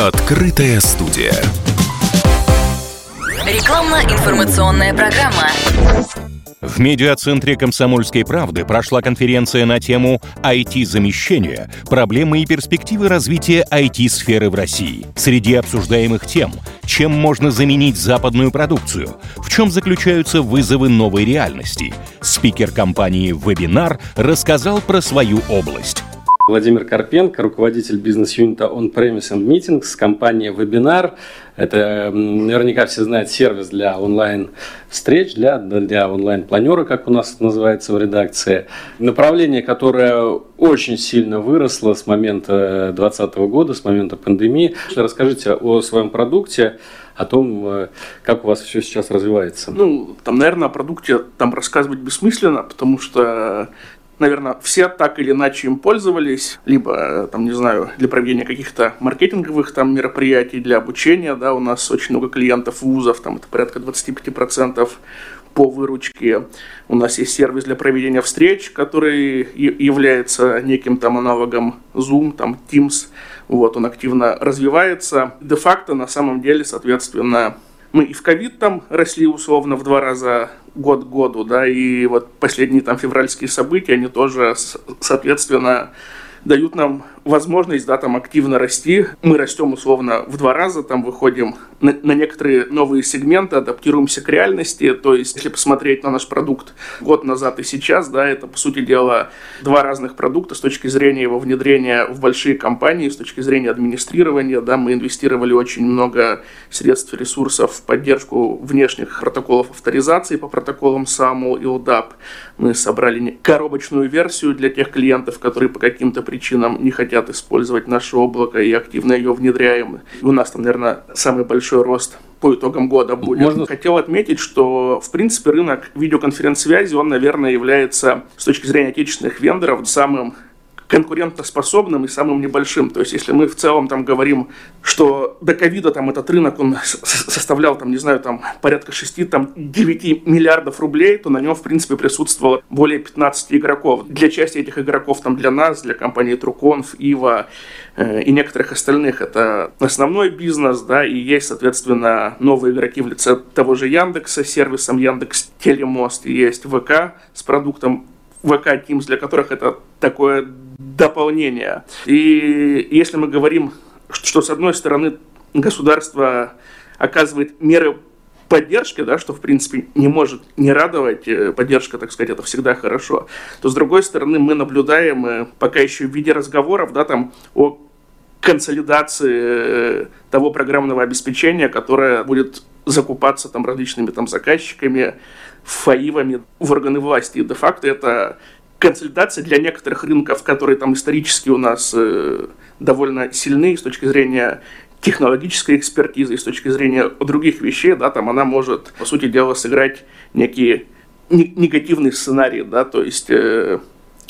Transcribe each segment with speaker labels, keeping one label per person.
Speaker 1: Открытая студия.
Speaker 2: Рекламно-информационная программа.
Speaker 3: В медиацентре «Комсомольской правды» прошла конференция на тему «IT-замещение. Проблемы и перспективы развития IT-сферы в России». Среди обсуждаемых тем – чем можно заменить западную продукцию, в чем заключаются вызовы новой реальности. Спикер компании «Вебинар» рассказал про свою область.
Speaker 4: Владимир Карпенко, руководитель бизнес-юнита On-Premise and Meetings, компания Webinar. Это наверняка все знают сервис для онлайн-встреч, для, для онлайн-планера, как у нас называется в редакции. Направление, которое очень сильно выросло с момента 2020 года, с момента пандемии. Расскажите о своем продукте, о том, э, как у вас все сейчас развивается.
Speaker 5: Ну, там, наверное, о продукте там рассказывать бессмысленно, потому что наверное, все так или иначе им пользовались, либо, там, не знаю, для проведения каких-то маркетинговых там мероприятий, для обучения, да, у нас очень много клиентов вузов, там это порядка 25% по выручке. У нас есть сервис для проведения встреч, который является неким там аналогом Zoom, там Teams. Вот, он активно развивается. Де-факто, на самом деле, соответственно, мы и в ковид там росли условно в два раза год к году, да, и вот последние там февральские события, они тоже, соответственно, дают нам возможность, да, там активно расти. Мы растем условно в два раза, там выходим на, на некоторые новые сегменты, адаптируемся к реальности. То есть, если посмотреть на наш продукт год назад и сейчас, да, это, по сути дела, два разных продукта с точки зрения его внедрения в большие компании, с точки зрения администрирования, да, мы инвестировали очень много средств, ресурсов в поддержку внешних протоколов авторизации по протоколам SAML и LDAP. Мы собрали коробочную версию для тех клиентов, которые по каким-то причинам не хотят использовать наше облако и активно ее внедряем. У нас там, наверное, самый большой рост по итогам года будет. Можно... Хотел отметить, что, в принципе, рынок видеоконференц-связи, он, наверное, является с точки зрения отечественных вендоров самым конкурентоспособным и самым небольшим. То есть, если мы в целом там говорим, что до ковида там этот рынок, он составлял там, не знаю, там порядка 6, там 9 миллиардов рублей, то на нем, в принципе, присутствовало более 15 игроков. Для части этих игроков, там для нас, для компании Труконф, Ива э, и некоторых остальных, это основной бизнес, да, и есть, соответственно, новые игроки в лице того же Яндекса, сервисом Яндекс Телемост, есть ВК с продуктом ВК Teams, для которых это такое дополнение. И если мы говорим, что с одной стороны государство оказывает меры поддержки, да, что в принципе не может не радовать, э, поддержка, так сказать, это всегда хорошо, то с другой стороны мы наблюдаем э, пока еще в виде разговоров, да, там о консолидации э, того программного обеспечения, которое будет закупаться там различными там заказчиками, фаивами в органы власти. И де-факто это консолидация для некоторых рынков, которые там исторически у нас э, довольно сильны с точки зрения технологической экспертизы, с точки зрения других вещей, да, там она может, по сути дела, сыграть некие негативные сценарии, да, то есть, э,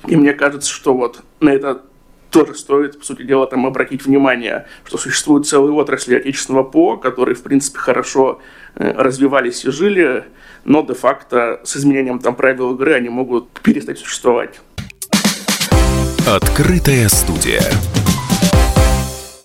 Speaker 5: и мне кажется, что вот на это тоже стоит, по сути дела, там обратить внимание, что существуют целые отрасли отечественного ПО, которые, в принципе, хорошо э, развивались и жили, но де-факто с изменением там правил игры они могут перестать существовать.
Speaker 1: Открытая студия.